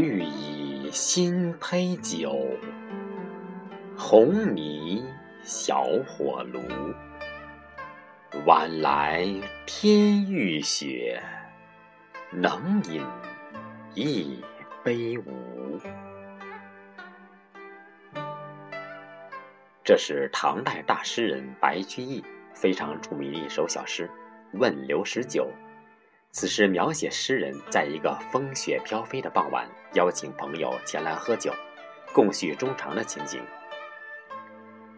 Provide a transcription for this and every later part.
绿蚁新醅酒，红泥小火炉。晚来天欲雪，能饮一杯无？这是唐代大诗人白居易非常著名的一首小诗《问刘十九》。此诗描写诗人在一个风雪飘飞的傍晚，邀请朋友前来喝酒，共叙衷肠的情景。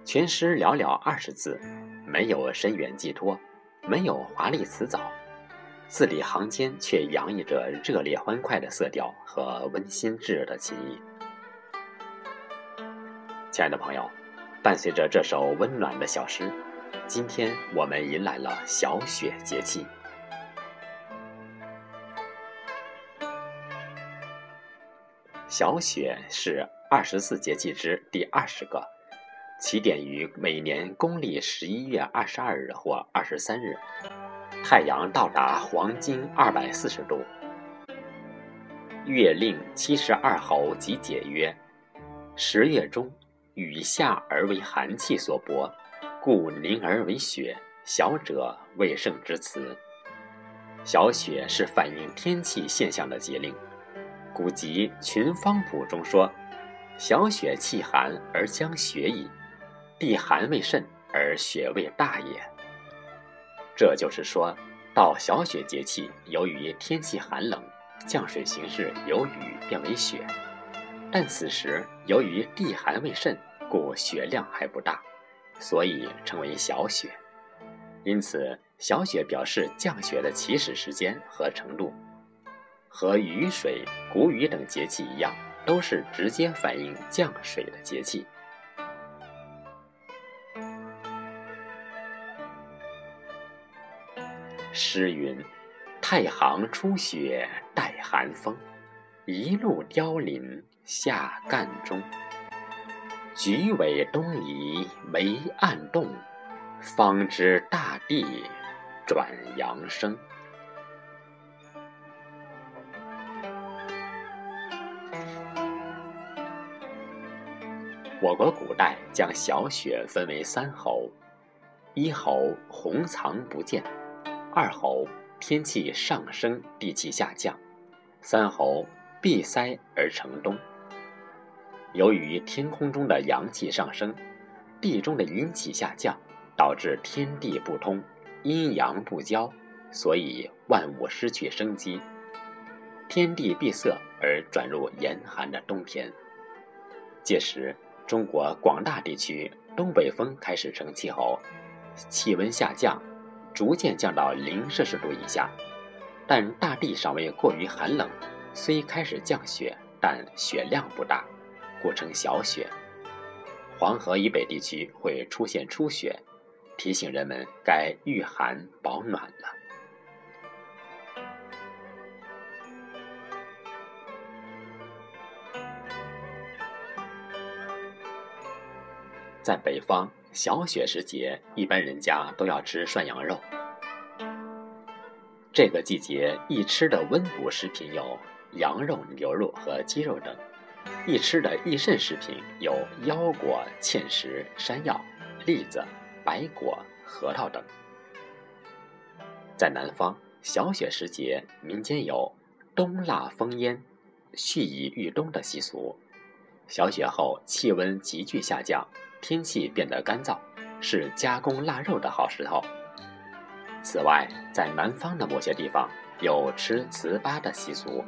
全诗寥寥二十字，没有深远寄托，没有华丽辞藻，字里行间却洋溢着热烈欢快的色调和温馨炙热的情谊。亲爱的朋友，伴随着这首温暖的小诗，今天我们迎来了小雪节气。小雪是二十四节气之第二十个，起点于每年公历十一月二十二日或二十三日，太阳到达黄金二百四十度。月令七十二候即解曰：十月中，雨下而为寒气所薄，故凝而为雪。小者未盛之词。小雪是反映天气现象的节令。古籍《群芳谱》中说：“小雪气寒而将雪矣，地寒未甚而雪未大也。”这就是说，到小雪节气，由于天气寒冷，降水形式由雨变为雪，但此时由于地寒未甚，故雪量还不大，所以称为小雪。因此，小雪表示降雪的起始时间和程度。和雨水、谷雨等节气一样，都是直接反映降水的节气。诗云：“太行初雪带寒风，一路凋零下干中。菊尾东移梅暗动，方知大地转阳生。”我国古代将小雪分为三候：一候红藏不见；二候天气上升，地气下降；三候闭塞而成冬。由于天空中的阳气上升，地中的阴气下降，导致天地不通，阴阳不交，所以万物失去生机，天地闭塞而转入严寒的冬天。届时，中国广大地区东北风开始成气候，气温下降，逐渐降到零摄氏度以下，但大地尚未过于寒冷，虽开始降雪，但雪量不大，故称小雪。黄河以北地区会出现初雪，提醒人们该御寒保暖了。在北方，小雪时节，一般人家都要吃涮羊肉。这个季节易吃的温补食品有羊肉、牛肉和鸡肉等；易吃的益肾食品有腰果、芡实、山药、栗子、白果、核桃等。在南方，小雪时节，民间有冬腊封烟、蓄以御冬的习俗。小雪后，气温急剧下降。天气变得干燥，是加工腊肉的好时候。此外，在南方的某些地方有吃糍粑的习俗。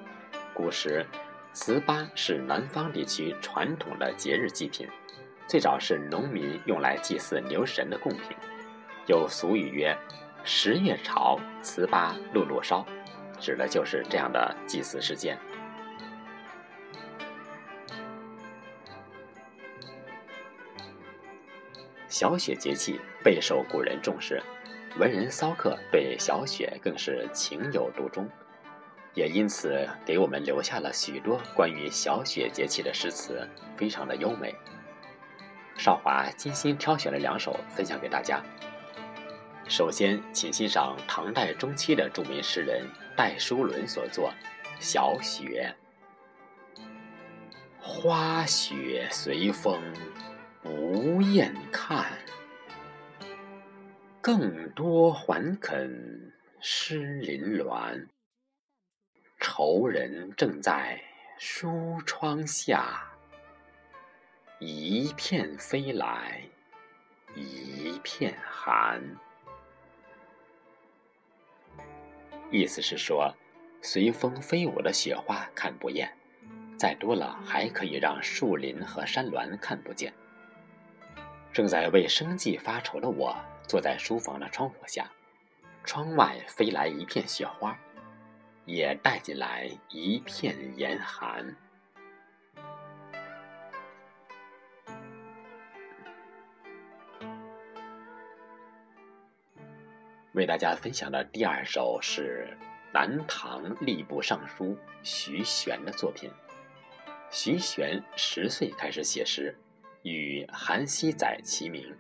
古时，糍粑是南方地区传统的节日祭品，最早是农民用来祭祀牛神的贡品。有俗语曰：“十月炒糍粑路路烧”，指的就是这样的祭祀事件。小雪节气备受古人重视，文人骚客对小雪更是情有独钟，也因此给我们留下了许多关于小雪节气的诗词，非常的优美。少华精心挑选了两首分享给大家。首先，请欣赏唐代中期的著名诗人戴叔伦所作《小雪》。花雪随风不厌看，更多还肯失林峦。愁人正在书窗下，一片飞来一片寒。意思是说，随风飞舞的雪花看不厌。再多了，还可以让树林和山峦看不见。正在为生计发愁的我，坐在书房的窗户下，窗外飞来一片雪花，也带进来一片严寒。为大家分享的第二首是南唐吏部尚书徐玄的作品。徐玄十岁开始写诗，与韩熙载齐名，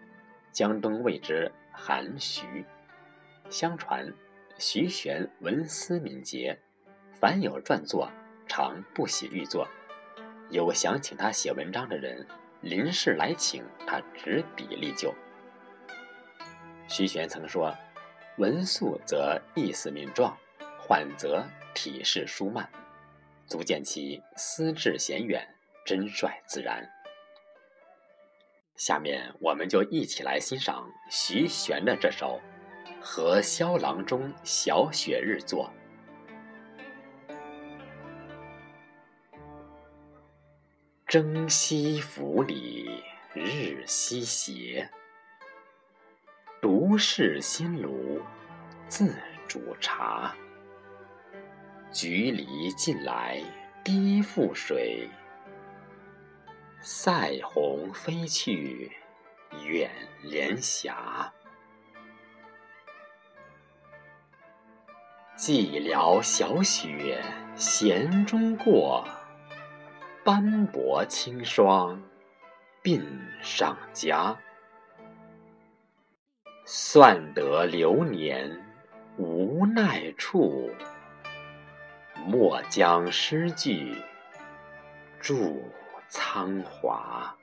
江东谓之韩徐。相传，徐玄文思敏捷，凡有撰作，常不喜欲作。有想请他写文章的人，临事来请，他执笔立就。徐玄曾说：“文素则意思敏壮，缓则体势舒慢。”足见其思志娴远，真率自然。下面我们就一起来欣赏徐玄的这首《和萧郎中小雪日作》。征西府里日西斜，独是新炉自煮茶。菊离近来低覆水，塞鸿飞去远连霞。寂寥小雪闲中过，斑驳轻霜鬓上加。算得流年无奈处。莫将诗句著苍华。